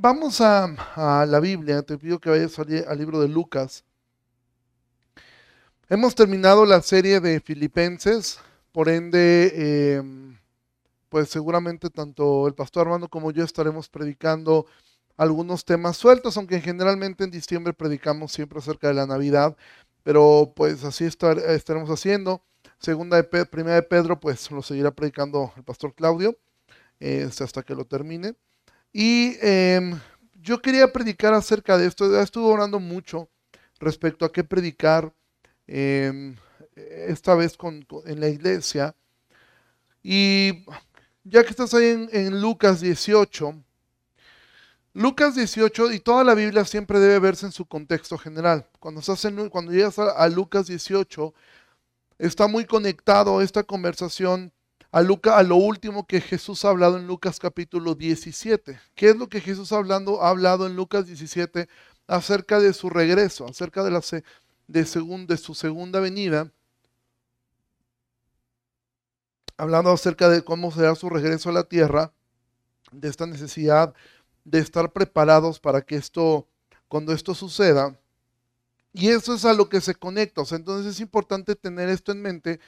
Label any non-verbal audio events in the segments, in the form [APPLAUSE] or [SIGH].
vamos a, la Biblia. Te pido que vayas al, libro de Lucas. Hemos terminado la serie de Filipenses, por ende, em, pues seguramente tanto el pastor Armando como yo estaremos predicando algunos temas sueltos, aunque generalmente en diciembre predicamos siempre acerca de la Navidad, pero pues así estaremos haciendo. Segunda de primera de Pedro, pues lo seguirá predicando el pastor Claudio este, hasta que lo termine. Y em, yo quería predicar acerca de esto. Estuve orando mucho respecto a qué predicar em, esta vez en la iglesia. Y ya que estás ahí en, en Lucas 18, Lucas 18 y toda la Biblia siempre debe verse en su contexto general. Cuando, cuando llegas a, Lucas 18, está muy conectado esta conversación a, a lo último que Jesús ha hablado en Lucas capítulo 17. ¿Qué es lo que Jesús hablando, ha hablado en Lucas 17 acerca de su regreso, acerca de, la, de, de su segunda venida? Hablando acerca de cómo será su regreso a la tierra, de esta necesidad de estar preparados para que esto, cuando esto suceda, y eso es a lo que se conecta. entonces es importante tener esto en mente,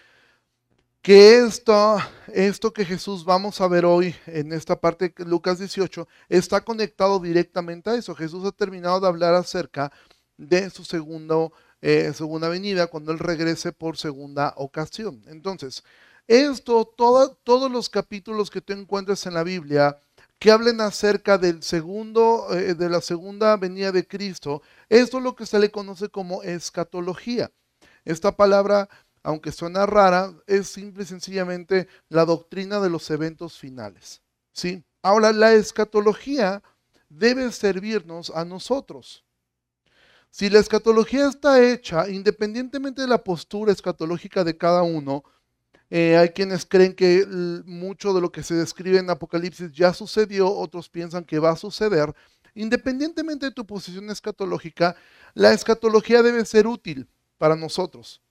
que esto, esto que Jesús vamos a ver hoy en esta parte de Lucas 18 está conectado directamente a eso. Jesús ha terminado de hablar acerca de su segundo, eh, segunda venida cuando Él regrese por segunda ocasión. Entonces, esto, todos los capítulos que tú encuentres en la Biblia, que hablen acerca del segundo, eh, de la segunda venida de Cristo. Esto es lo que se le conoce como escatología. Esta palabra, aunque suena rara, es simple y sencillamente la doctrina de los eventos finales. ¿sí? Ahora, la escatología debe servirnos a nosotros. Si la escatología está hecha, independientemente de la postura escatológica de cada uno, eh, hay quienes creen que mucho de lo que se describe en Apocalipsis ya sucedió, otros piensan que va a suceder. Independientemente de tu posición escatológica, la escatología debe ser útil para nosotros.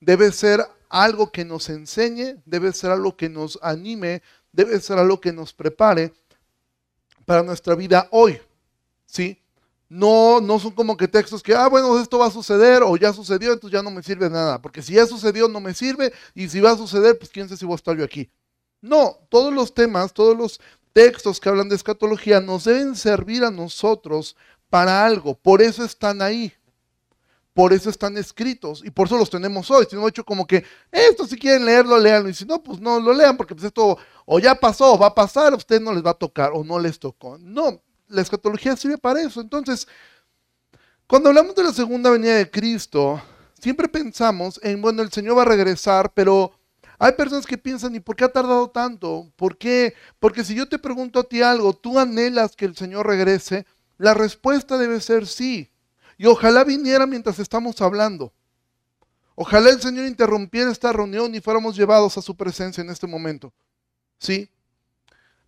Debe ser algo que nos enseñe, debe ser algo que nos anime, debe ser algo que nos prepare para nuestra vida hoy. ¿Sí? No, no son como que textos que, ah, bueno, esto va a suceder o ya sucedió, entonces ya no me sirve nada. Porque si ya sucedió, no me sirve. Y si va a suceder, pues quién sabe si voy a estar yo aquí. No, todos los temas, todos los textos que hablan de escatología nos deben servir a nosotros para algo. Por eso están ahí. Por eso están escritos y por eso los tenemos hoy. Si hecho como que esto si quieren leerlo, leanlo. Y si no, pues no lo lean porque pues esto o ya pasó o va a pasar, a ustedes no les va a tocar o no les tocó. No, la escatología sirve para eso. Entonces, cuando hablamos de la segunda venida de Cristo, siempre pensamos en, bueno, el Señor va a regresar, pero hay personas que piensan, ¿y por qué ha tardado tanto? ¿Por qué? Porque si yo te pregunto a ti algo, ¿tú anhelas que el Señor regrese? La respuesta debe ser sí. Y ojalá viniera mientras estamos hablando. Ojalá el Señor interrumpiera esta reunión y fuéramos llevados a su presencia en este momento. ¿Sí?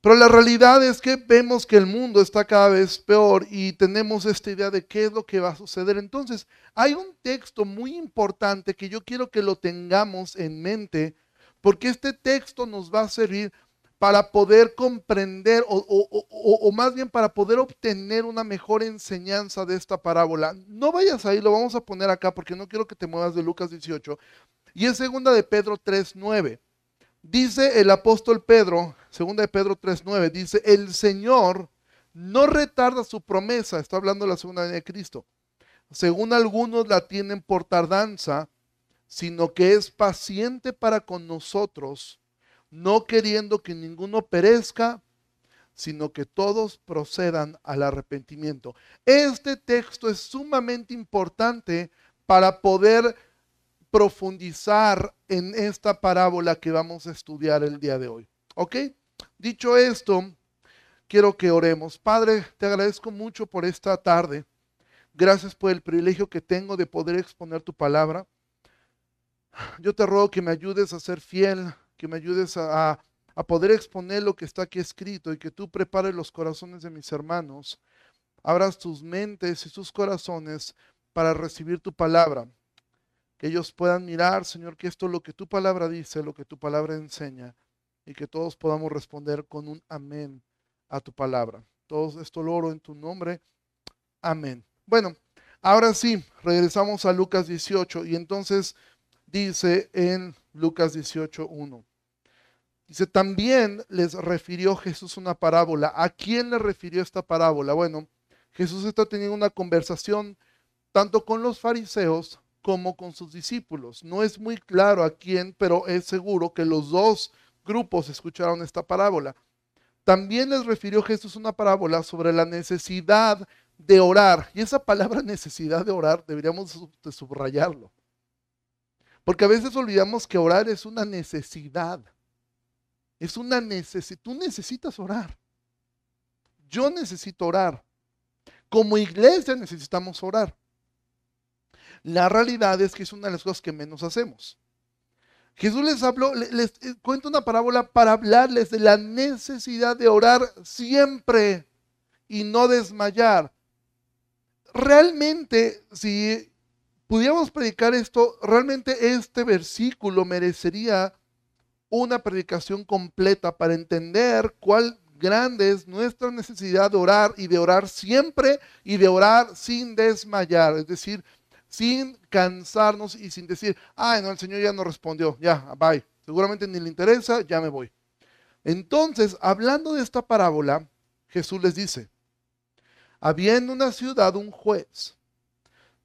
Pero la realidad es que vemos que el mundo está cada vez peor y tenemos esta idea de qué es lo que va a suceder. Entonces, hay un texto muy importante que yo quiero que lo tengamos en mente, porque este texto nos va a servir para poder comprender o, más bien para poder obtener una mejor enseñanza de esta parábola. No vayas ahí, lo vamos a poner acá porque no quiero que te muevas de Lucas 18. Y es segunda de Pedro 3.9. Dice el apóstol Pedro, segunda de Pedro 3.9, dice, el Señor no retarda su promesa, está hablando de la segunda venida de Cristo. Según algunos la tienen por tardanza, sino que es paciente para con nosotros, no queriendo que ninguno perezca, sino que todos procedan al arrepentimiento. Este texto es sumamente importante para poder profundizar en esta parábola que vamos a estudiar el día de hoy. ¿Ok? Dicho esto, quiero que oremos. Padre, te agradezco mucho por esta tarde. Gracias por el privilegio que tengo de poder exponer tu palabra. Yo te ruego que me ayudes a ser fiel, que me ayudes a, a poder exponer lo que está aquí escrito y que tú prepares los corazones de mis hermanos. Abras tus mentes y sus corazones para recibir tu palabra que ellos puedan mirar, Señor, que esto es lo que tu palabra dice, lo que tu palabra enseña, y que todos podamos responder con un amén a tu palabra. Todo esto lo oro en tu nombre. Amén. Bueno, ahora sí, regresamos a Lucas 18 y entonces dice en Lucas 18, 1. Dice, también les refirió Jesús una parábola. ¿A quién le refirió esta parábola? Bueno, Jesús está teniendo una conversación tanto con los fariseos como con sus discípulos. No es muy claro a quién, pero es seguro que los dos grupos escucharon esta parábola. También les refirió Jesús una parábola sobre la necesidad de orar. Y esa palabra [LAUGHS] necesidad de orar deberíamos subrayarlo. Porque a veces olvidamos que orar es una necesidad. Es una necesidad. Tú necesitas orar. Yo necesito orar. Como iglesia necesitamos orar. La realidad es que es una de las cosas que menos hacemos. Jesús les habló, les, eh, cuenta una parábola para hablarles de la necesidad de orar siempre y no desmayar. Realmente, si pudiéramos predicar esto, realmente este versículo merecería una predicación completa para entender cuál grande es nuestra necesidad de orar y de orar siempre y de orar sin desmayar, es decir, sin cansarnos y sin decir, ay, no, el Señor ya no respondió, ya, bye, seguramente ni le interesa, ya me voy. Entonces, hablando de esta parábola, Jesús les dice, había en una ciudad un juez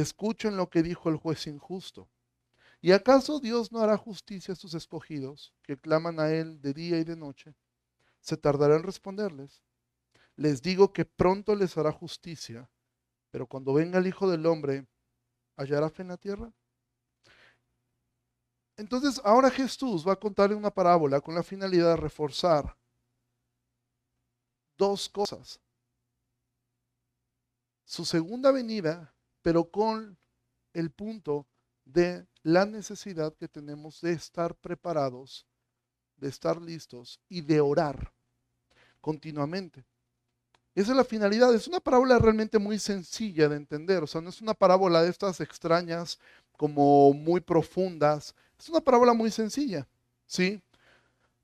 escuchen lo que dijo el juez injusto. ¿Y acaso Dios no hará justicia a sus escogidos que claman a Él de día y de noche? ¿Se tardará en responderles? Les digo que pronto les hará justicia, pero cuando venga el Hijo del Hombre, ¿hallará fe en la tierra? Entonces ahora Jesús va a contarle una parábola con la finalidad de reforzar dos cosas. Su segunda venida, pero con el punto de la necesidad que tenemos de estar preparados, de estar listos y de orar continuamente. Esa es la finalidad. Es una parábola realmente muy sencilla de entender. O sea, no es una parábola de estas extrañas como muy profundas. Es una parábola muy sencilla. ¿Sí?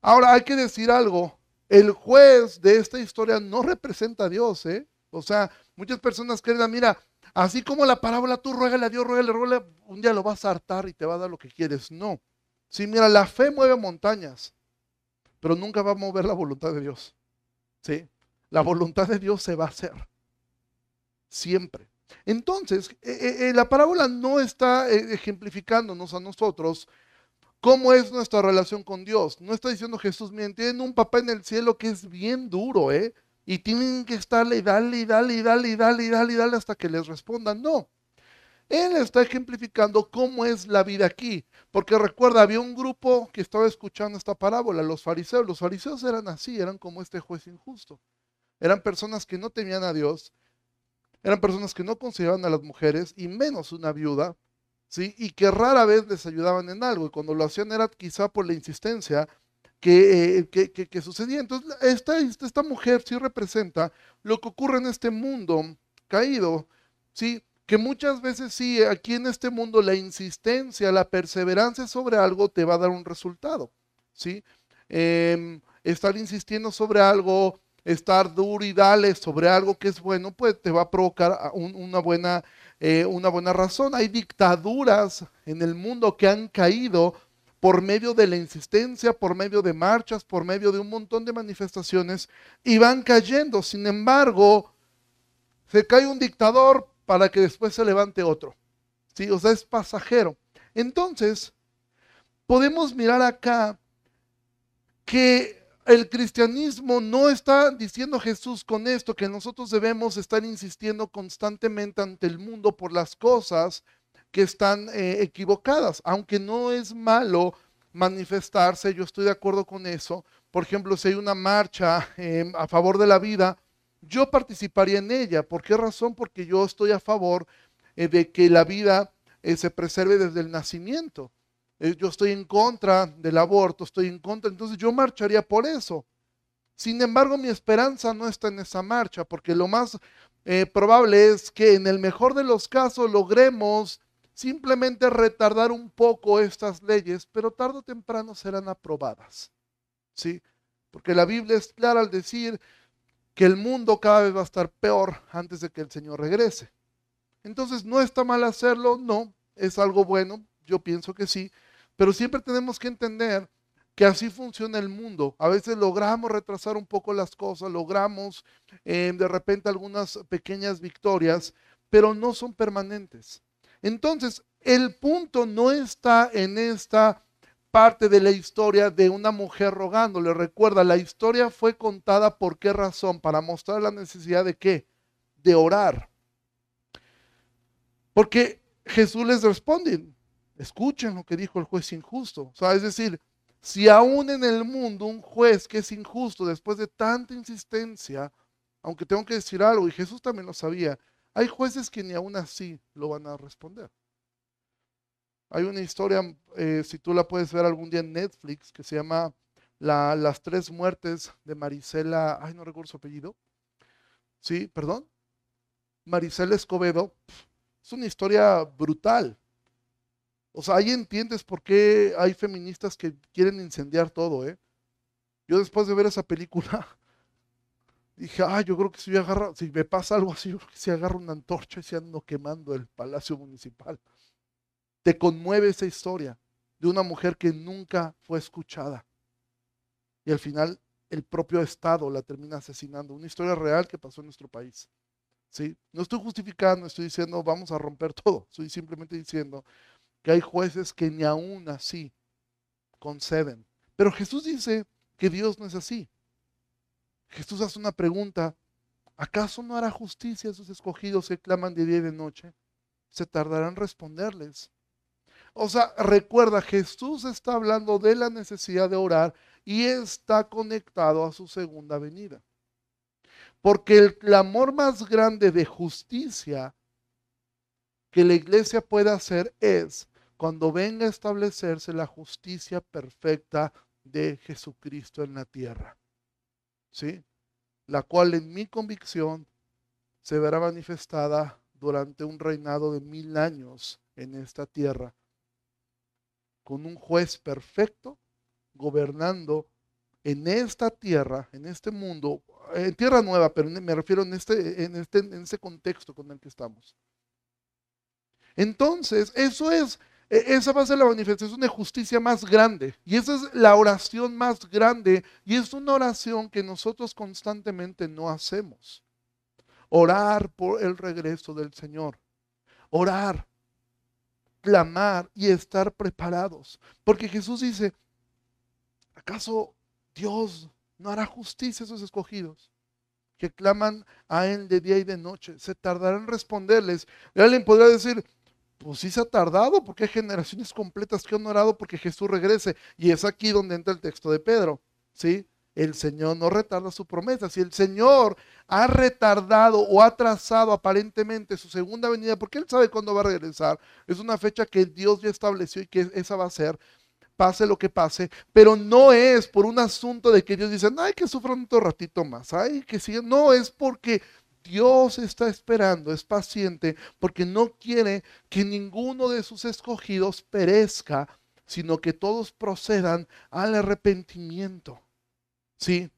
Ahora hay que decir algo. El juez de esta historia no representa a Dios. ¿eh? O sea, muchas personas creen, mira, Así como la parábola, tú ruégale a Dios, ruégale, ruégale, un día lo vas a hartar y te va a dar lo que quieres. No. Sí, mira, la fe mueve montañas, pero nunca va a mover la voluntad de Dios. ¿Sí? La voluntad de Dios se va a hacer. Siempre. Entonces, eh, eh, eh, la parábola no está ejemplificándonos a nosotros cómo es nuestra relación con Dios. No está diciendo Jesús, miren, tienen un papá en el cielo que es bien duro, ¿eh? Y tienen que estarle y darle y darle y darle y darle hasta que les respondan. No. Él está ejemplificando cómo es la vida aquí. Porque recuerda, había un grupo que estaba escuchando esta parábola, los fariseos. Los fariseos eran así, eran como este juez injusto. Eran personas que no temían a Dios, eran personas que no consideraban a las mujeres y menos una viuda, ¿sí? Y que rara vez les ayudaban en algo. Y cuando lo hacían era quizá por la insistencia eh, que, que, sucedía. Entonces, esta, esta mujer sí representa lo que ocurre en este mundo caído, ¿sí? Que muchas veces sí, aquí en este mundo la insistencia, la perseverancia sobre algo te va a dar un resultado, ¿sí? Em, estar insistiendo sobre algo, estar duro y dale sobre algo que es bueno, pues te va a provocar una, buena, eh, una buena razón. Hay dictaduras en el mundo que han caído por medio de la insistencia, por medio de marchas, por medio de un montón de manifestaciones, y van cayendo. Sin embargo, se cae un dictador para que después se levante otro. ¿Sí? O sea, es pasajero. Entonces, podemos mirar acá que el cristianismo no está diciendo Jesús con esto, que nosotros debemos estar insistiendo constantemente ante el mundo por las cosas que están eh, equivocadas, aunque no es malo manifestarse, yo estoy de acuerdo con eso. Por ejemplo, si hay una marcha em, a favor de la vida, yo participaría en ella. ¿Por qué razón? Porque yo estoy a favor eh, de que la vida eh, se preserve desde el nacimiento. Yo estoy en contra del aborto, estoy en contra, entonces yo marcharía por eso. Sin embargo, mi esperanza no está en esa marcha, porque lo más probable es que en el mejor de los casos logremos simplemente retardar un poco estas leyes, pero tarde o temprano serán aprobadas. ¿Sí? Porque la Biblia es clara al decir que el mundo cada vez va a estar peor antes de que el Señor regrese. Entonces, ¿no está mal hacerlo? No, es algo bueno, yo pienso que sí, pero siempre tenemos que entender que así funciona el mundo. A veces logramos retrasar un poco las cosas, logramos eh, de repente algunas pequeñas victorias, pero no son permanentes. Entonces, el punto no está en esta parte de la historia de una mujer rogándole. Recuerda, la historia fue contada por qué razón? Para mostrar la necesidad de qué? De orar. Porque Jesús les responde, escuchen lo que dijo el juez injusto. O sea, es decir, si aún en el mundo un juez que es injusto después de tanta insistencia, aunque tengo que decir algo, y Jesús también lo sabía, hay jueces que ni aún así lo van a responder. Hay una historia, eh, si tú la puedes ver algún día en Netflix, que se llama Las tres muertes de Marisela, ay, no recuerdo su apellido. Sí, perdón. Marisela Escobedo. Es una historia brutal. O sea, ahí entiendes por qué hay feministas que quieren incendiar todo, ¿eh? Yo después de ver esa película, [LAUGHS] dije, ah, yo creo que si, si me pasa algo así, yo creo que si agarro una antorcha y se ando quemando el palacio municipal. Te conmueve esa historia de una mujer que nunca fue escuchada. Y al final el propio Estado la termina asesinando. Una historia real que pasó en nuestro país. ¿Sí? No estoy justificando, estoy diciendo vamos a romper [LAUGHS] todo. Estoy simplemente diciendo que hay jueces que ni aún así conceden. Pero Jesús dice que Dios no es así. Jesús hace una pregunta, ¿acaso no hará justicia a esos escogidos que claman de día y de noche? Se tardarán en responderles. O sea, recuerda, Jesús está hablando de la necesidad de orar y está conectado a su segunda venida. Porque el clamor más grande de justicia que la iglesia puede hacer es cuando venga a establecerse la justicia perfecta de Jesucristo en la tierra. ¿Sí? La cual en mi convicción se verá manifestada durante un reinado de mil años en esta tierra, con un juez perfecto gobernando en esta tierra, en este mundo, en tierra nueva, pero me refiero en este, en este, en este contexto con el que estamos. Entonces, eso es esa va a ser la manifestación de justicia más grande. Y esa es la oración más grande. Y es una oración que nosotros constantemente no hacemos. Orar por el regreso del Señor. Orar, clamar y estar preparados. Porque Jesús dice, ¿acaso Dios no hará justicia a esos escogidos? que claman a Él de día y de noche. Se tardará en responderles. Y alguien podrá decir, pues sí se ha tardado, porque hay generaciones completas que han orado porque Jesús regrese. Y es aquí donde entra el texto de Pedro, ¿sí? El Señor no retarda su promesa. Si el Señor ha retardado o ha trazado aparentemente su segunda venida, porque Él sabe cuándo va a regresar, es una fecha que Dios ya estableció y que esa va a ser, pase lo que pase, pero no es por un asunto de que Dios dice, ay, que sufran otro ratito más, ay, que sigan. No, es porque Dios está esperando, es paciente, porque no quiere que ninguno de sus escogidos perezca, sino que todos procedan al arrepentimiento. ¿Sí?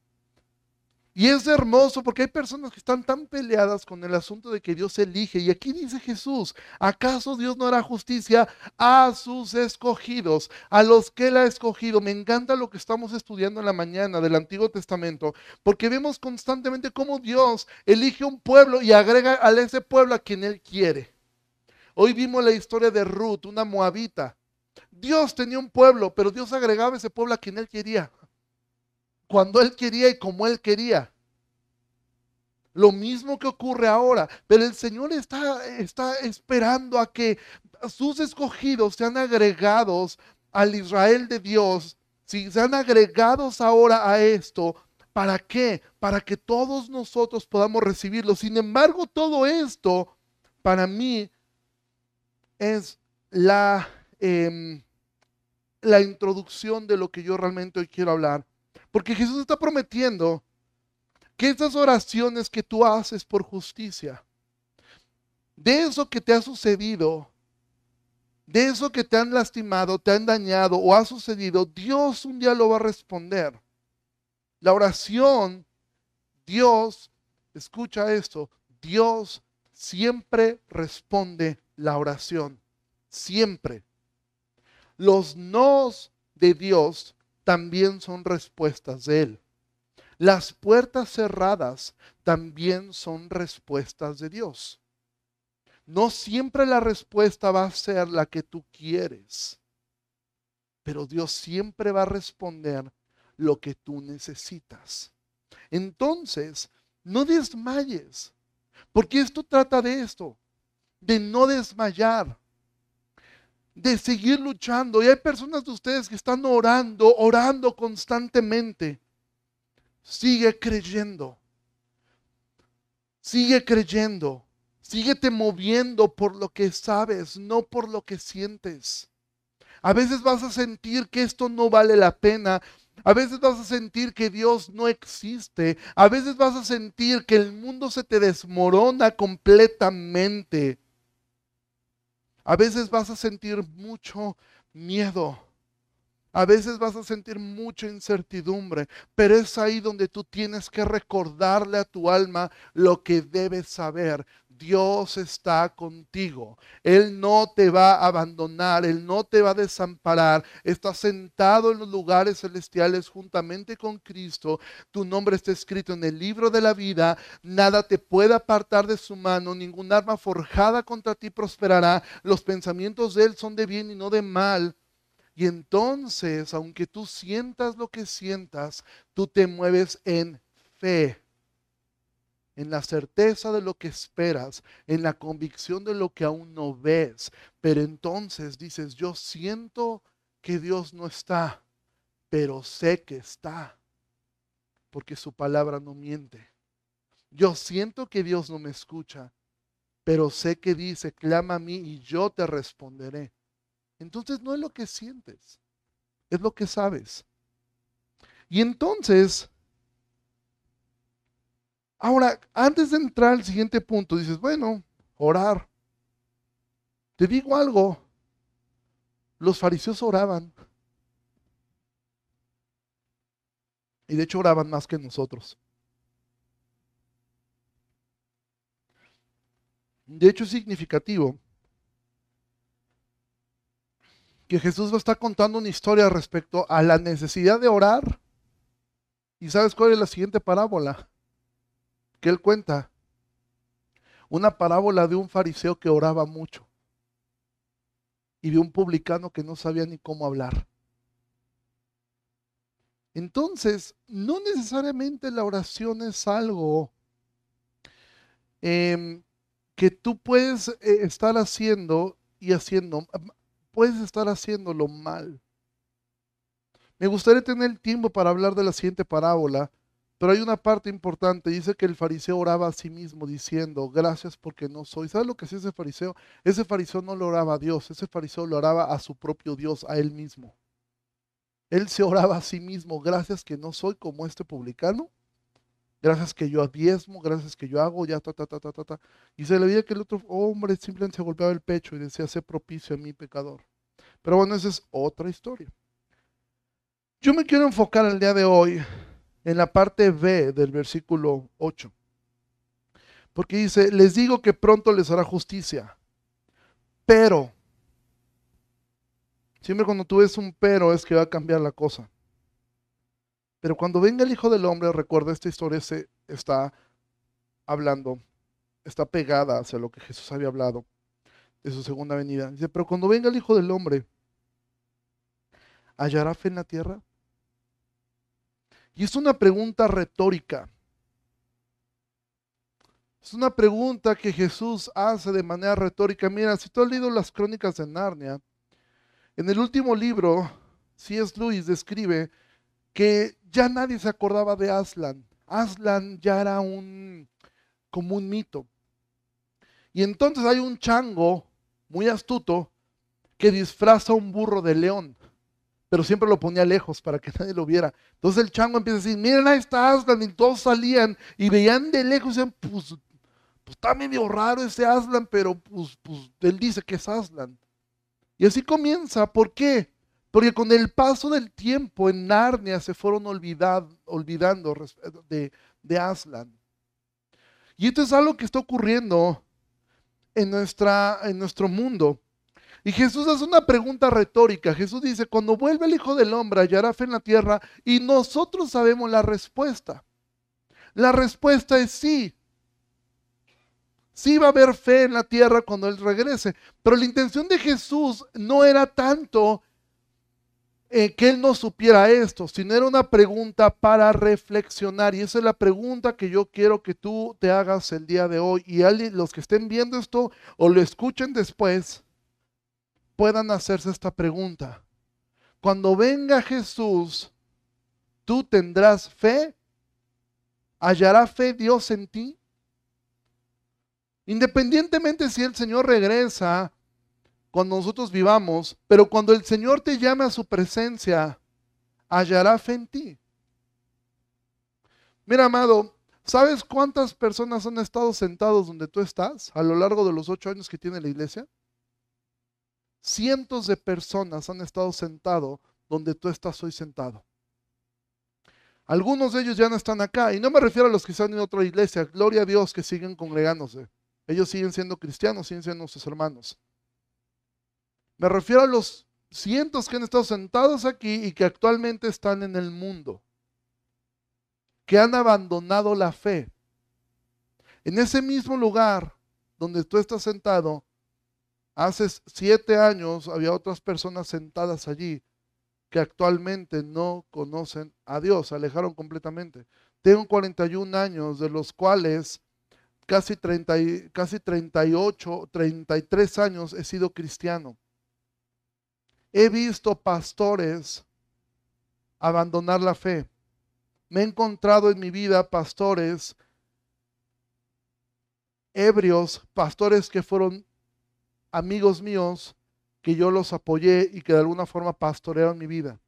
Y es hermoso porque hay personas que están tan peleadas con el asunto de que Dios elige. Y aquí dice Jesús, ¿acaso Dios no hará justicia a sus escogidos, a los que Él ha escogido? Me encanta lo que estamos estudiando en la mañana del Antiguo Testamento, porque vemos constantemente cómo Dios elige un pueblo y agrega a ese pueblo a quien Él quiere. Hoy vimos la historia de Ruth, una moabita. Dios tenía un pueblo, pero Dios agregaba ese pueblo a quien Él quería cuando Él quería y como Él quería. Lo mismo que ocurre ahora, pero el Señor está, está esperando a que sus escogidos sean agregados al Israel de Dios, si sean agregados ahora a esto, ¿Para qué? Para que todos nosotros podamos recibirlo. Sin embargo, todo esto para mí es la, em, la introducción de lo que yo realmente hoy quiero hablar. Porque Jesús está prometiendo que esas oraciones que tú haces por justicia, de eso que te ha sucedido, de eso que te han lastimado, te han dañado o ha sucedido, Dios un día lo va a responder. La oración, Dios, escucha esto, Dios siempre responde la oración, siempre. Los nos de Dios también son respuestas de Él. Las puertas cerradas también son respuestas de Dios. No siempre la respuesta va a ser la que tú quieres, pero Dios siempre va a responder lo que tú necesitas. Entonces, no desmayes, porque esto trata de esto, de no desmayar, de seguir luchando. Y hay personas de ustedes que están orando, orando constantemente. Sigue creyendo. Sigue creyendo. Síguete moviendo por lo que sabes, no por lo que sientes. A veces vas a sentir que esto no vale la pena, a veces vas a sentir que Dios no existe. A veces vas a sentir que el mundo se te desmorona completamente. A veces vas a sentir mucho miedo. A veces vas a sentir mucha incertidumbre, pero es ahí donde tú tienes que recordarle a tu alma lo que debes saber. Dios está contigo. Él no te va a abandonar, Él no te va a desamparar. Está sentado en los lugares celestiales juntamente con Cristo. Tu nombre está escrito en el libro de la vida. Nada te puede apartar de su mano. Ningún arma forjada contra ti prosperará. Los pensamientos de Él son de bien y no de mal. Y entonces, aunque tú sientas lo que sientas, tú te mueves en fe en la certeza de lo que esperas, en la convicción de lo que aún no ves. Pero entonces dices, yo siento que Dios no está, pero sé que está, porque su palabra no miente. Yo siento que Dios no me escucha, pero sé que dice, clama a mí y yo te responderé. Entonces no es lo que sientes, es lo que sabes. Y entonces Ahora, antes de entrar al siguiente punto, dices, bueno, orar. Te digo algo, los fariseos oraban. Y de hecho oraban más que nosotros. De hecho es significativo que Jesús va a estar contando una historia respecto a la necesidad de orar. ¿Y sabes cuál es la siguiente parábola? Él cuenta una parábola de un fariseo que oraba mucho y de un publicano que no sabía ni cómo hablar. Entonces, no necesariamente la oración es algo em, que tú puedes eh, estar haciendo y haciendo, puedes estar haciéndolo mal. Me gustaría tener tiempo para hablar de la siguiente parábola, pero hay una parte importante, dice que el fariseo oraba a sí mismo diciendo, gracias porque no soy. ¿Sabes lo que hacía ese fariseo? Ese fariseo no lo oraba a Dios, ese fariseo lo oraba a su propio Dios, a él mismo. Él se oraba a sí mismo, gracias que no soy como este publicano, gracias que yo diezmo, gracias que yo hago, ya, ta, ta, ta, ta, ta, ta. Y se le veía que el otro hombre simplemente se golpeaba el pecho y decía, sé propicio a mi pecador. Pero bueno, esa es otra historia. Yo me quiero enfocar el día de hoy en la parte B del versículo 8. Porque dice, les digo que pronto les hará justicia, pero, siempre cuando tú ves un pero es que va a cambiar la cosa. Pero cuando venga el Hijo del Hombre, recuerda, esta historia se está hablando, está pegada hacia lo que Jesús había hablado de su segunda venida. Dice, pero cuando venga el Hijo del Hombre, ¿hallará fe en la tierra? Y es una pregunta retórica. Es una pregunta que Jesús hace de manera retórica. Mira, si tú has leído las crónicas de Narnia, en el último libro, C.S. Lewis describe que ya nadie se acordaba de Aslan. Aslan ya era un como un mito. Y entonces hay un chango muy astuto que disfraza un burro de león, pero siempre lo ponía lejos para que [LAUGHS] nadie lo viera. Entonces el chango empieza a decir, miren, ahí está Aslan, y todos salían y veían de lejos y decían, pues, pues está medio raro ese Aslan, pero pues, pues él dice que es Aslan. Y así comienza, ¿por qué? Porque con el paso del tiempo en Narnia se fueron olvidando de, de Aslan. Y esto es algo que está ocurriendo en, nuestra, en nuestro mundo. Y Jesús hace una pregunta retórica. Jesús dice, cuando vuelve el Hijo del Hombre hallará fe en la tierra y nosotros sabemos la respuesta. La respuesta es sí. Sí va a haber fe en la tierra cuando Él regrese. Pero la intención de Jesús no era tanto eh, que él no supiera esto, sino era una pregunta para reflexionar. Y esa es la pregunta que yo quiero que tú te hagas el día de hoy. Y los que estén viendo esto o lo escuchen después, puedan hacerse esta pregunta. Cuando venga Jesús, ¿tú tendrás fe? ¿Hallará fe Dios en ti? Independientemente si el Señor regresa cuando nosotros vivamos, pero cuando el Señor te llame a su presencia, hallará fe en ti. Mira, amado, ¿sabes cuántas personas han estado sentados donde tú estás a lo largo de los ocho años que tiene la iglesia? Cientos de personas han estado sentados donde tú estás hoy sentado. Algunos de ellos ya no están acá, y no me refiero a los que están en otra iglesia, gloria a Dios que siguen congregándose. Ellos siguen siendo cristianos, siguen siendo sus hermanos. Me refiero a los cientos que han estado sentados aquí y que actualmente están en el mundo, que han abandonado la fe. En ese mismo lugar donde tú estás sentado, hace siete años había otras personas sentadas allí que actualmente no conocen a Dios, se alejaron completamente. Tengo 41 años, de los cuales casi, 30, casi 38, 33 años he sido cristiano. He visto pastores abandonar la fe. Me he encontrado en mi vida pastores ebrios, pastores que fueron amigos míos, que yo los apoyé y que de alguna forma pastorearon mi vida.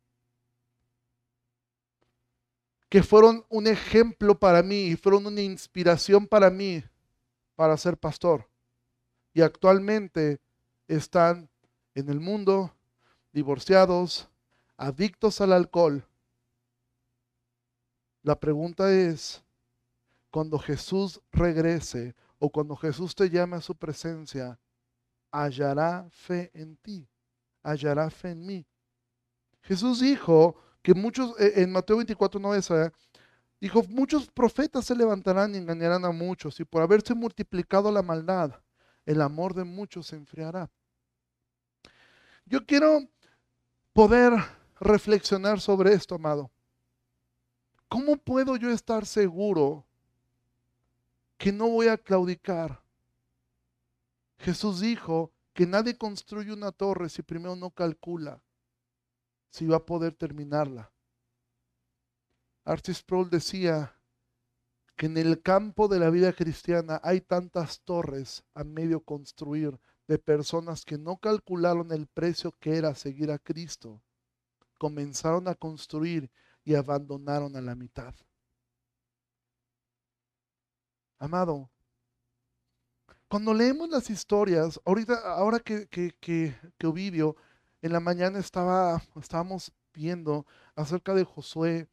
Que fueron un ejemplo para mí y fueron una inspiración para mí para ser pastor. Y actualmente están en el mundo, divorciados, adictos al alcohol. La pregunta es, cuando Jesús regrese o cuando Jesús te llame a su presencia, hallará fe en ti, hallará fe en mí. Jesús dijo que muchos, eh, en Mateo 24, 9, dijo, muchos profetas se levantarán y engañarán a muchos, y por haberse multiplicado la maldad, el amor de muchos se enfriará. Yo quiero poder reflexionar sobre esto, amado. ¿Cómo puedo yo estar seguro que no voy a claudicar? Jesús dijo que nadie construye una torre si primero no calcula si va a poder terminarla. Artis Sproul decía que en el campo de la vida cristiana hay tantas torres a medio construir de personas que no calcularon el precio que era seguir a Cristo, comenzaron a construir y abandonaron a la mitad. Amado, cuando leemos las historias, ahorita, ahora que, que, que, Ovidio, en la mañana estaba, estábamos viendo acerca de Josué,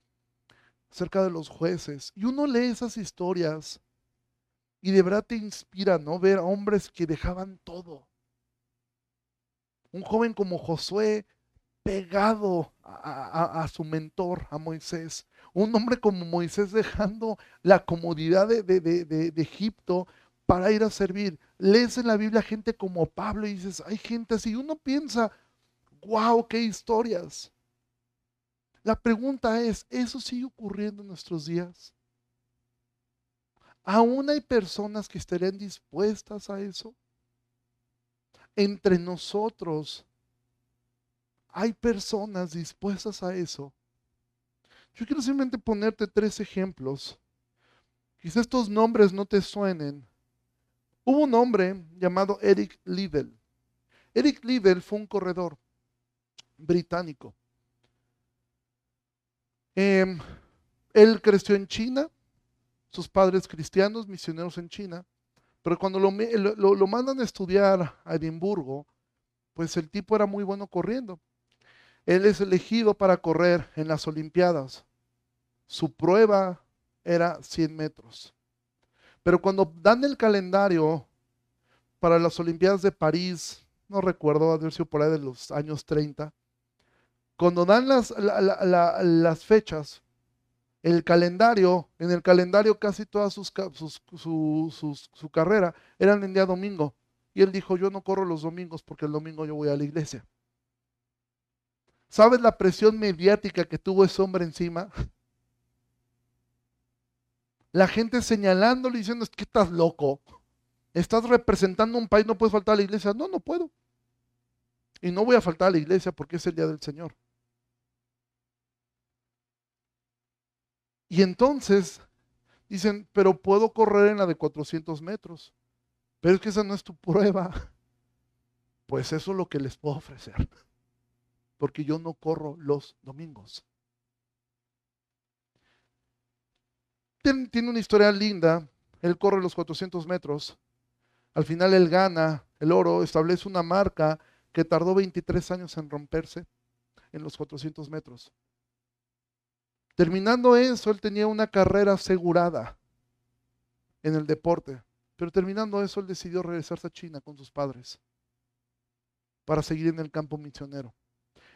acerca de los jueces, y uno lee esas historias y de verdad te inspira, ¿no? Ver hombres que dejaban todo. Un joven como Josué pegado a, su mentor, a Moisés. Un hombre como Moisés dejando la comodidad de, de, Egipto para ir a servir. Lees en la Biblia gente como Pablo y dices, hay gente así. Uno piensa, wow, qué historias. La pregunta es, ¿eso sigue ocurriendo en nuestros días? ¿Aún hay personas que estarían dispuestas a eso? Entre nosotros hay personas dispuestas a eso. Yo quiero simplemente ponerte tres ejemplos. Quizá estos nombres no te suenen. Hubo un hombre llamado Eric Liddell. Eric Liddell fue un corredor británico. Em, él creció en China, sus padres cristianos, misioneros en China, pero cuando lo, lo, mandan a estudiar a Edimburgo, pues el tipo era muy bueno corriendo. Él es elegido para correr en las Olimpiadas. Su prueba era 100 metros. Pero cuando dan el calendario para las Olimpiadas de París, no recuerdo, haber sido por ahí de los años 30, cuando dan las, fechas, el calendario, en el calendario casi toda sus, su carrera eran en día domingo. Y él dijo, yo no corro los domingos porque el domingo yo voy a la iglesia. ¿Sabes la presión mediática que tuvo ese hombre encima? [LAUGHS] La gente señalándole diciendo, es que estás loco. Estás representando un país, no puedes faltar a la iglesia. No, no puedo. Y no voy a faltar a la iglesia porque es el día del Señor. Y entonces dicen, pero puedo correr en la de 400 metros. Pero es que esa no es tu prueba. Pues eso es lo que les puedo ofrecer. Porque yo no corro los domingos. Tiene una historia linda. Él corre los 400 metros. Al final él gana el oro, establece una marca que tardó 23 años en romperse en los 400 metros. Terminando eso, él tenía una carrera asegurada en el deporte. Pero terminando eso, él decidió regresarse a China con sus padres para seguir en el campo misionero.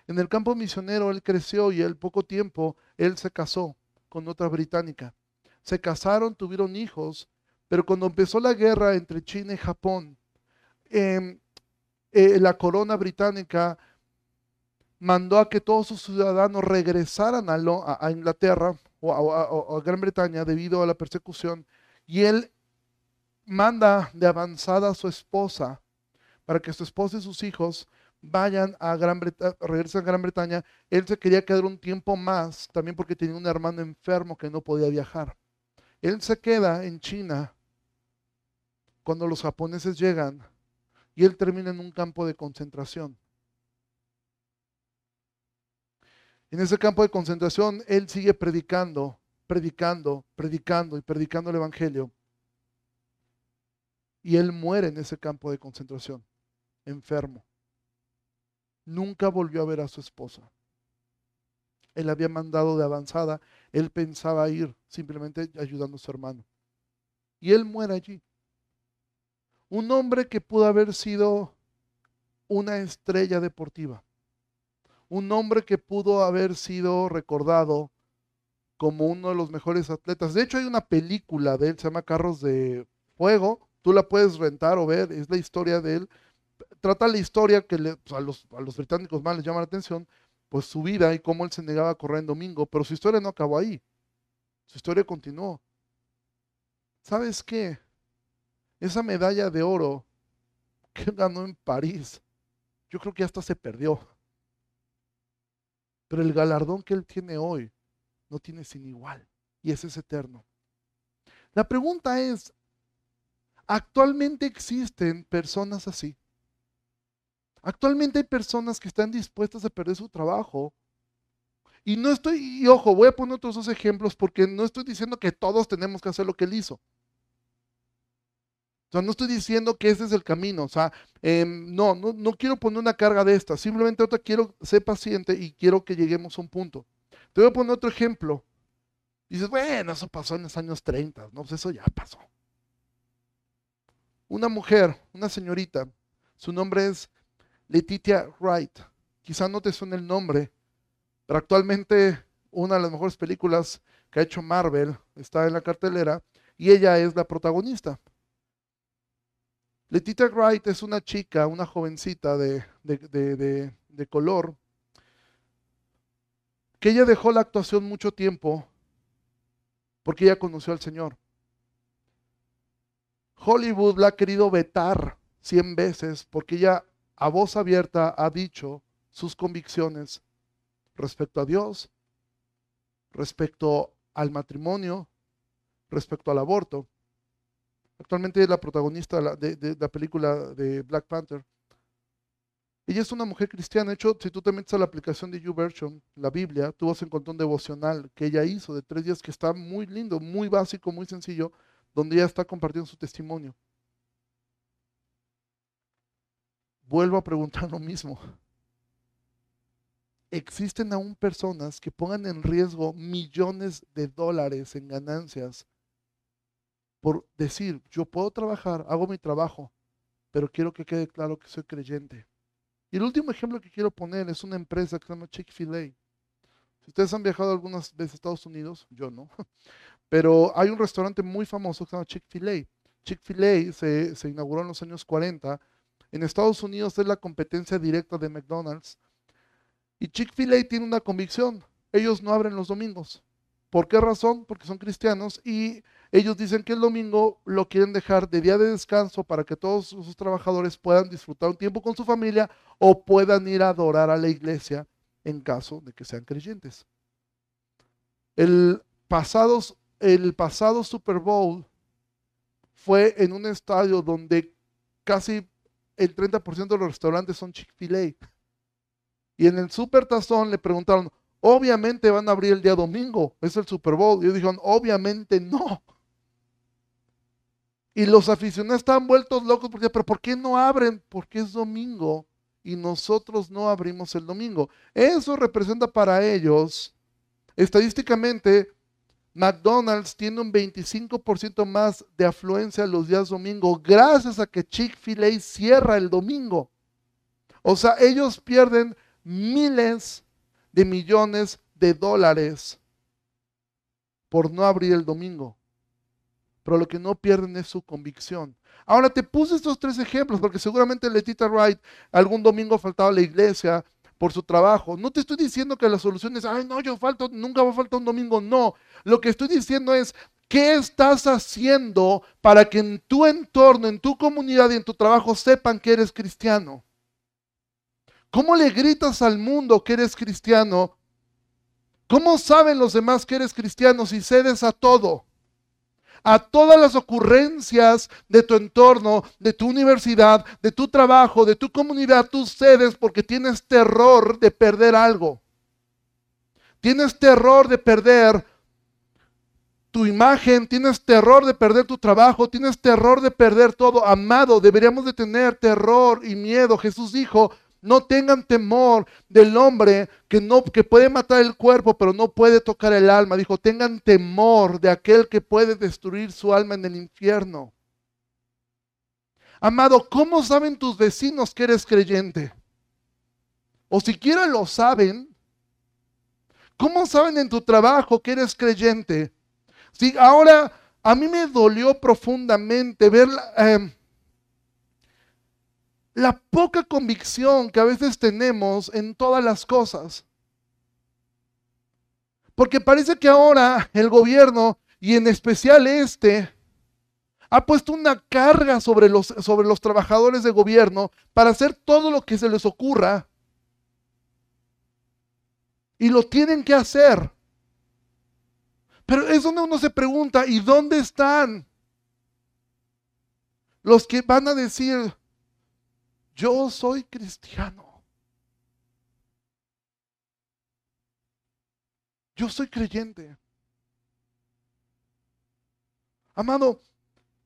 En el campo misionero él creció y al poco tiempo él se casó con otra británica. Se casaron, tuvieron hijos, pero cuando empezó la guerra entre China y Japón, em, eh, la corona británica mandó a que todos sus ciudadanos regresaran a, Inglaterra o a, Gran Bretaña debido a la persecución. Y él manda de avanzada a su esposa para que su esposa y sus hijos vayan a Gran Bretaña, regresen a Gran Bretaña. Él se quería quedar un tiempo más, también porque tenía un hermano enfermo que no podía viajar. Él se queda en China cuando los japoneses llegan y él termina en un campo de concentración. En ese campo de concentración, él sigue predicando, predicando, predicando y predicando el Evangelio. Y él muere en ese campo de concentración, enfermo. Nunca volvió a ver a su esposa. Él había mandado de avanzada, él pensaba ir simplemente ayudando a su hermano. Y él muere allí. Un hombre que pudo haber sido una estrella deportiva un hombre que pudo haber sido recordado como uno de los mejores atletas. De hecho, hay una película de él, se llama Carros de Fuego. Tú la puedes rentar o ver, es la historia de él. Trata la historia que pues, a, los, a los británicos más les llama la atención, pues su vida y cómo él se negaba a correr en domingo, pero su historia no acabó ahí. Su historia continuó. ¿Sabes qué? Esa medalla de oro que ganó en París, yo creo que hasta se perdió. Pero el galardón que Él tiene hoy no tiene sin igual. Y ese es eterno. La pregunta es, ¿actualmente existen personas así? Actualmente hay personas que están dispuestas a perder su trabajo. Y no estoy, y ojo, voy a poner otros dos ejemplos porque no estoy diciendo que todos tenemos que hacer lo que él hizo. O sea, no estoy diciendo que ese es el camino. O sea, em, no, no, no, quiero poner una carga de esta. Simplemente ahorita quiero ser paciente y quiero que lleguemos a un punto. Te voy a poner otro ejemplo. Dices, bueno, eso pasó en los años 30. No, pues eso ya pasó. Una mujer, una señorita, su nombre es Letitia Wright. Quizá no te suene el nombre, pero actualmente una de las mejores películas que ha hecho Marvel está en la cartelera y ella es la protagonista. Letita Wright es una chica, una jovencita de, de, color, que ella dejó la actuación mucho tiempo porque ella conoció al Señor. Hollywood la ha querido vetar cien veces porque ella a voz abierta ha dicho sus convicciones respecto a Dios respecto al matrimonio, respecto al aborto. Actualmente es la protagonista de, la película de Black Panther. Ella es una mujer cristiana. De hecho, si tú te metes a la aplicación de YouVersion, la Biblia, tú vas a encontrar un devocional que ella hizo de tres días que está muy lindo, muy básico, muy sencillo, donde ella está compartiendo su testimonio. Vuelvo a preguntar lo mismo. Existen aún personas que pongan en riesgo millones de dólares en ganancias por decir, yo puedo trabajar, hago mi trabajo, pero quiero que quede claro que soy creyente. Y el último ejemplo que quiero poner es una empresa que se llama Chick-fil-A. Si ustedes han viajado algunas veces a Estados Unidos, yo no, [LAUGHS] pero hay un restaurante muy famoso que se llama Chick-fil-A. Chick-fil-A se, se inauguró en los años 40. En Estados Unidos es la competencia directa de McDonald's. Y Chick-fil-A tiene una convicción. Ellos no abren los domingos. ¿Por qué razón? Porque son cristianos y ellos dicen que el domingo lo quieren dejar de día de descanso para que todos sus trabajadores puedan disfrutar un tiempo con su familia o puedan ir a adorar a la iglesia en caso de que sean creyentes. El pasado, Super Bowl fue en un estadio donde casi el 30% de los restaurantes son Chick-fil-A. Y en el Super Tazón le preguntaron, obviamente van a abrir el día domingo, es el Super Bowl. Y ellos dijeron, obviamente no. Y los aficionados estaban vueltos locos porque, pero ¿por qué no abren? Porque es domingo y nosotros no abrimos el domingo. Eso representa para ellos, estadísticamente, McDonald's tiene un 25% más de afluencia los días domingo gracias a que Chick-fil-A cierra el domingo. O sea, ellos pierden miles de millones de dólares por no abrir el domingo pero lo que no pierden es su convicción. Ahora te puse estos tres ejemplos porque seguramente Letita Wright algún domingo faltaba a la iglesia por su trabajo. No te estoy diciendo que la solución es, ay, no, yo falto, nunca va a faltar un domingo. No, lo que estoy diciendo es, ¿qué estás haciendo para que en tu entorno, en tu comunidad y en tu trabajo sepan que eres cristiano? ¿Cómo le gritas al mundo que eres cristiano? ¿Cómo saben los demás que eres cristiano si cedes a todo? A todas las ocurrencias de tu entorno, de tu universidad, de tu trabajo, de tu comunidad, tú cedes porque tienes terror de perder algo. Tienes terror de perder tu imagen, tienes terror de perder tu trabajo, tienes terror de perder todo. Amado, deberíamos de tener terror y miedo. Jesús dijo, no tengan temor del hombre que, no, que puede matar el cuerpo, pero no puede tocar el alma. Dijo, tengan temor de aquel que puede destruir su alma en el infierno. Amado, ¿cómo saben tus vecinos que eres creyente? O siquiera lo saben. ¿Cómo saben en tu trabajo que eres creyente? Si ahora a mí me dolió profundamente ver eh, la poca convicción que a veces tenemos en todas las cosas. Porque parece que ahora el gobierno, y en especial este, ha puesto una carga sobre los, sobre los trabajadores de gobierno para hacer todo lo que se les ocurra. Y lo tienen que hacer. Pero es donde uno se pregunta, ¿y dónde están los que van a decir, yo soy cristiano. Yo soy creyente. Amado,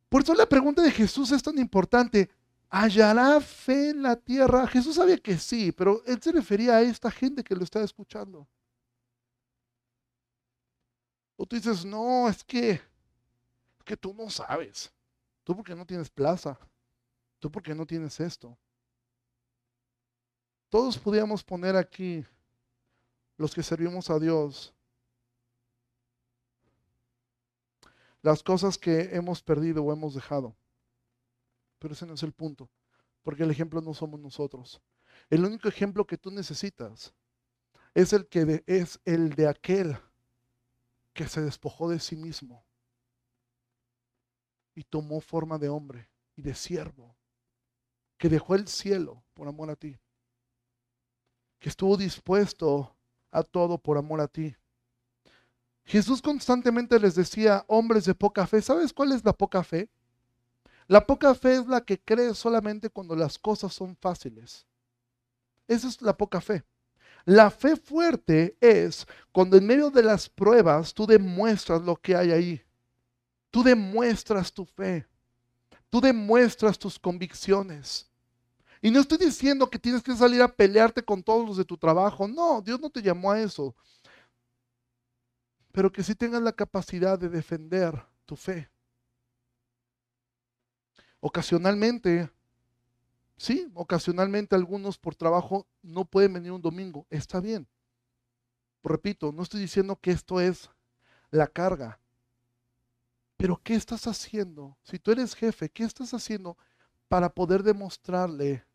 por eso la pregunta de Jesús es tan importante. ¿Hallará fe en la tierra? Jesús sabía que sí, pero él se refería a esta gente que lo está escuchando. O tú dices, no, es que, es que tú no sabes. Tú porque no tienes plaza. Tú porque no tienes esto. Todos podíamos poner aquí, los que servimos a Dios, las cosas que hemos perdido o hemos dejado. Pero ese no es el punto, porque el ejemplo no somos nosotros. El único ejemplo que tú necesitas es el que es el de aquel que se despojó de sí mismo y tomó forma de hombre y de siervo, que dejó el cielo por amor a ti que estuvo dispuesto a todo por amor a ti. Jesús constantemente les decía, hombres de poca fe, ¿sabes cuál es la poca fe? La poca fe es la que cree solamente cuando las cosas son fáciles. Esa es la poca fe. La fe fuerte es cuando en medio de las pruebas tú demuestras lo que hay ahí. Tú demuestras tu fe. Tú demuestras tus convicciones. Y no estoy diciendo que tienes que salir a pelearte con todos los de tu trabajo. No, Dios no te llamó a eso. Pero que sí tengas la capacidad de defender tu fe. Ocasionalmente, sí, ocasionalmente algunos por trabajo no pueden venir un domingo. Está bien. Repito, no estoy diciendo que esto es la carga. Pero ¿qué estás haciendo? Si tú eres jefe, ¿qué estás haciendo para poder demostrarle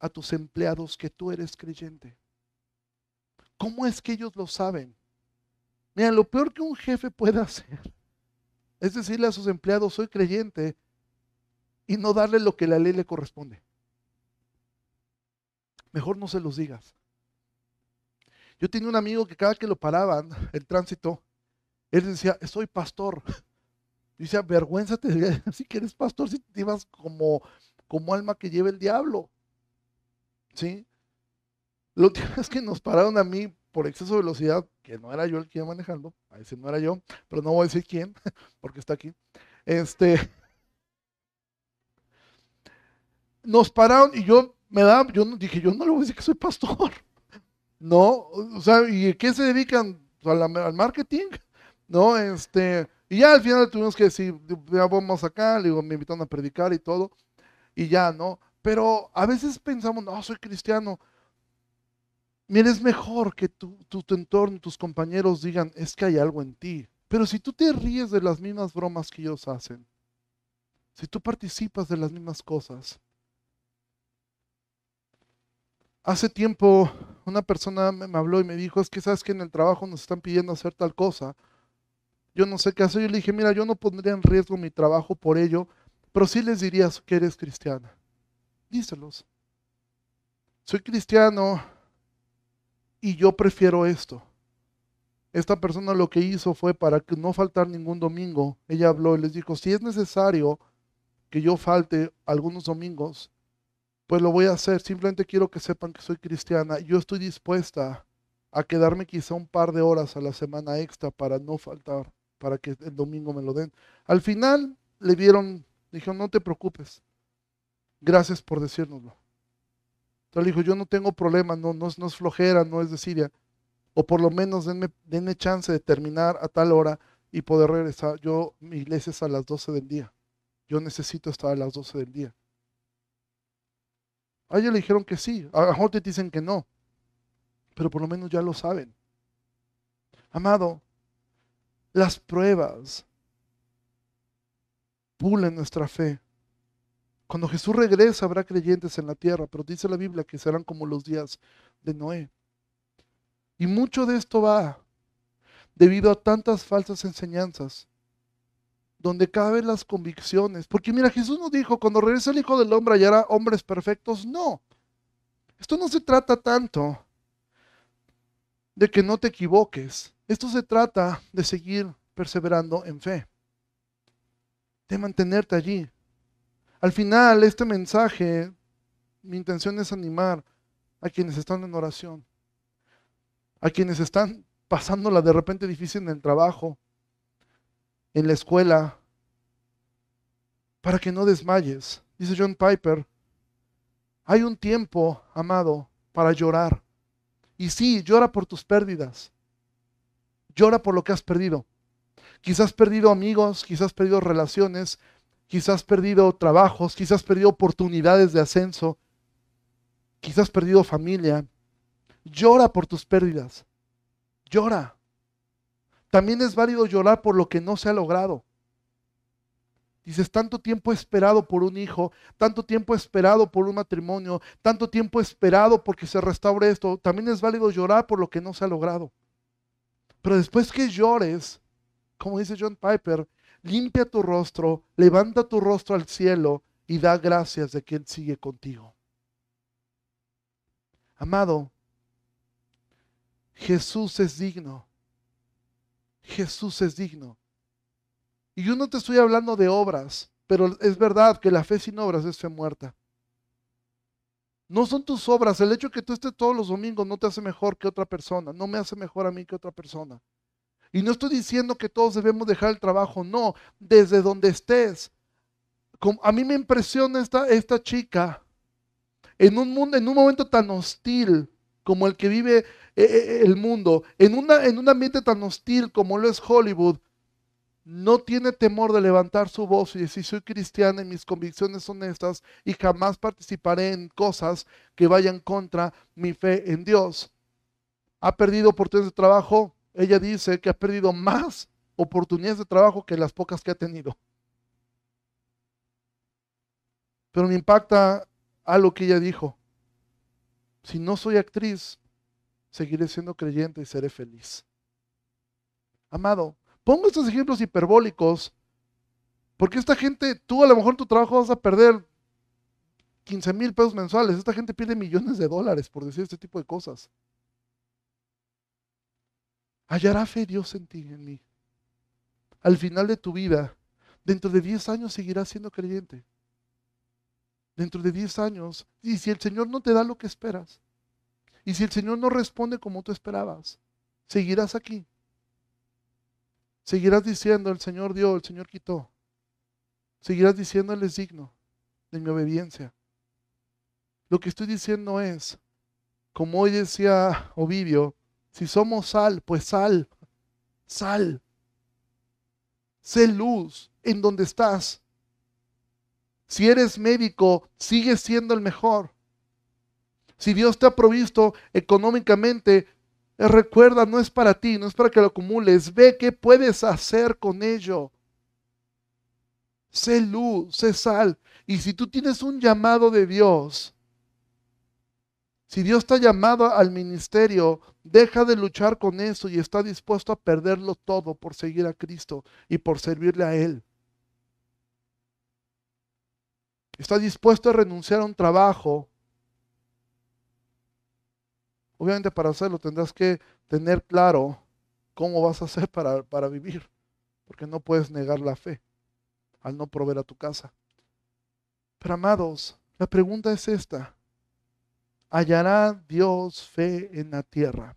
a tus empleados que tú eres creyente? ¿Cómo es que ellos lo saben? Mira, lo peor que un jefe puede [LAUGHS] hacer es decirle a sus empleados, soy creyente, y no darle lo que la ley le corresponde. Mejor no se los digas. Yo tenía un amigo que cada que lo paraban, el tránsito, él decía, soy pastor. [LAUGHS] Dice, vergüenza te decir [LAUGHS] que eres pastor si te ibas como, como alma que lleva el diablo. ¿Sí? Lo que es que nos pararon a mí por exceso de velocidad, que no era yo el que iba manejando, a ese no era yo, pero no voy a decir quién, [LAUGHS] porque está aquí. Este, [LAUGHS] nos pararon y yo me da, yo dije, yo no le voy a decir que soy pastor. [LAUGHS] No, o sea, ¿y qué se dedican? Al, marketing, ¿no? Este, y ya al final tuvimos que decir, ya vamos acá, le digo, me invitaron a predicar y todo, y ya, ¿no? Pero a veces pensamos, no, soy cristiano. Mira, es mejor que tu, tu, tu entorno, tus compañeros digan, es que hay algo en ti. Pero si tú te ríes de las mismas bromas que ellos hacen, si tú participas de las mismas cosas, Hace tiempo una persona me habló y me dijo, es que sabes que en el trabajo nos están pidiendo hacer tal cosa. Yo no sé qué hacer. Yo le dije, mira, yo no pondría en riesgo mi trabajo por ello, pero sí les dirías que eres cristiana. Díselos. Soy cristiano y yo prefiero esto. Esta persona lo que hizo fue para que no faltar ningún domingo. Ella habló y les dijo, si es necesario que yo falte algunos domingos, pues lo voy a hacer. Simplemente quiero que sepan que soy cristiana. Yo estoy dispuesta a quedarme quizá un par de horas a la semana extra para no faltar, para que el domingo me lo den. Al final le dieron, dijeron, no te preocupes. Gracias por decírnoslo. Entonces le dijo, yo no tengo problema, no, es flojera, no es de Siria. O por lo menos denme, chance de terminar a tal hora y poder regresar. Yo, mi iglesia es a las 12 del día. Yo necesito estar a las 12 del día. A ellos le dijeron que sí, a lo te dicen que no, pero por lo menos ya lo saben. Amado, las pruebas pulen nuestra fe. Cuando Jesús regresa habrá creyentes en la tierra, pero dice la Biblia que serán como los días de Noé. Y mucho de esto va debido a tantas falsas enseñanzas donde caben las convicciones. Porque mira, Jesús nos dijo, cuando regrese el Hijo del Hombre hallará hombres perfectos. No, esto no se trata tanto de que no te equivoques. Esto se trata de seguir perseverando en fe, de mantenerte allí. Al final, este mensaje, mi intención es animar a quienes están en oración, a quienes están pasándola de repente difícil en el trabajo, en la escuela, para que no desmayes. Dice John Piper, hay un tiempo, amado, para llorar. Y sí, llora por tus pérdidas. Llora por lo que has perdido. Quizás has perdido amigos, quizás has perdido relaciones, quizás has perdido trabajos, quizás perdido oportunidades de ascenso, quizás perdido familia. Llora por tus pérdidas. Llora. También es válido llorar por lo que no se ha logrado. Dices, tanto tiempo esperado por un hijo, tanto tiempo esperado por un matrimonio, tanto tiempo esperado porque se restaure esto. También es válido llorar por lo que no se ha logrado. Pero después que llores, como dice John Piper, limpia tu rostro, levanta tu rostro al cielo y da gracias de que Él sigue contigo. Amado, Jesús es digno Jesús es digno. Y yo no te estoy hablando de obras, pero es verdad que la fe sin obras es fe muerta. No son tus obras. El hecho de que tú estés todos los domingos no te hace mejor que otra persona. No me hace mejor a mí que otra persona. Y no estoy diciendo que todos debemos dejar el trabajo. No, desde donde estés. A mí me impresiona esta, chica en un mundo, en un momento tan hostil como el que vive eh, eh, el mundo, en, una, en un ambiente tan hostil como lo es Hollywood, no tiene temor de levantar su voz y decir, soy cristiana y mis convicciones son estas y jamás participaré en cosas que vayan contra mi fe en Dios. ¿Ha perdido oportunidades de trabajo? Ella dice que ha perdido más oportunidades de trabajo que las pocas que ha tenido. Pero me impacta algo que ella dijo. Si no soy actriz, seguiré siendo creyente y seré feliz. Amado, pongo estos ejemplos hiperbólicos porque esta gente, tú a lo mejor en tu trabajo vas a perder 15 mil pesos mensuales. Esta gente pierde millones de dólares por decir este tipo de cosas. Hallará fe Dios en ti, en mí. Al final de tu vida, dentro de 10 años seguirás siendo creyente dentro de 10 años, y si el Señor no te da lo que esperas, y si el Señor no responde como tú esperabas, seguirás aquí. Seguirás diciendo, el Señor dio, el Señor quitó. Seguirás diciendo, Él es digno de mi obediencia. Lo que estoy diciendo es, como hoy decía Ovidio, si somos sal, pues sal, sal. Sé luz en donde estás. Si eres médico, sigues siendo el mejor. Si Dios te ha provisto económicamente, eh, recuerda, no es para ti, no es para que lo acumules. Ve qué puedes hacer con ello. Sé luz, sé sal. Y si tú tienes un llamado de Dios, si Dios ha llamado al ministerio, deja de luchar con eso y está dispuesto a perderlo todo por seguir a Cristo y por servirle a Él. está dispuesto a renunciar a un trabajo, obviamente para hacerlo tendrás que tener claro cómo vas a hacer para, para vivir, porque no puedes negar la fe al no proveer a tu casa. Pero amados, la pregunta es esta. ¿Hallará Dios fe en la tierra?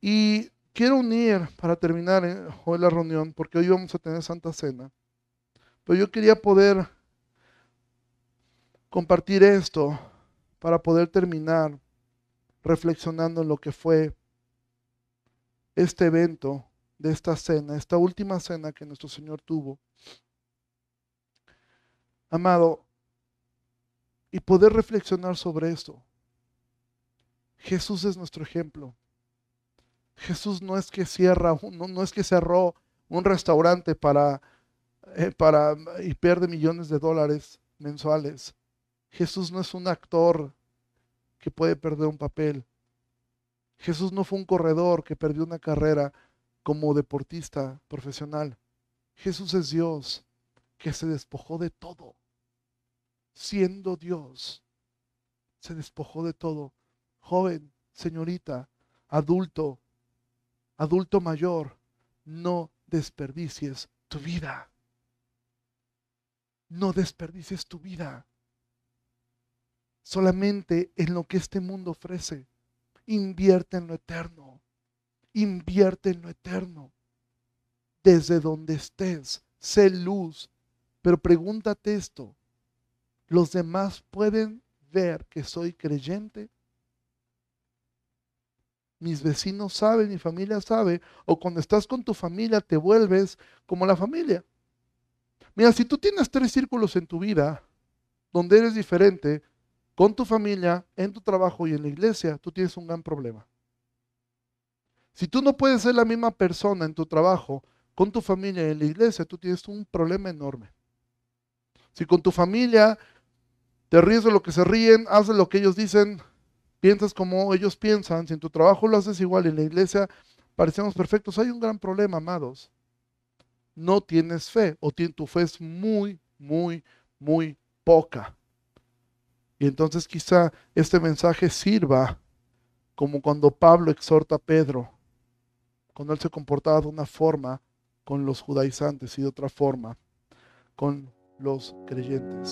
Y quiero unir, para terminar eh, hoy la reunión, porque hoy vamos a tener Santa Cena, pero yo quería poder compartir esto para poder terminar reflexionando en lo que fue este evento de esta cena, esta última cena que nuestro Señor tuvo. Amado, y poder reflexionar sobre esto. Jesús es nuestro ejemplo. Jesús no es que cierra, no, no es que cerró un restaurante para eh, para, y pierde millones de dólares mensuales. Jesús no es un actor que puede perder un papel. Jesús no fue un corredor que perdió una carrera como deportista profesional. Jesús es Dios que se despojó de todo. Siendo Dios, se despojó de todo. Joven, señorita, adulto, adulto mayor, no desperdicies tu vida. No desperdicies tu vida solamente en lo que este mundo ofrece. Invierte en lo eterno. Invierte en lo eterno. Desde donde estés, sé luz. Pero pregúntate esto. ¿Los demás pueden ver que soy creyente? Mis vecinos saben, mi familia sabe. O cuando estás con tu familia te vuelves como la familia. Mira, si tú tienes tres círculos en tu vida donde eres diferente, con tu familia, en tu trabajo y en la iglesia, tú tienes un gran problema. Si tú no puedes ser la misma persona en tu trabajo, con tu familia y en la iglesia, tú tienes un problema enorme. Si con tu familia te ríes de lo que se ríen, haces lo que ellos dicen, piensas como ellos piensan, si en tu trabajo lo haces igual, en la iglesia parecemos perfectos, hay un gran problema, amados no tienes fe o tu fe es muy, muy, muy poca. Y entonces quizá este mensaje sirva como cuando Pablo exhorta a Pedro cuando él se comportaba de una forma con los judaizantes y de otra forma con los creyentes.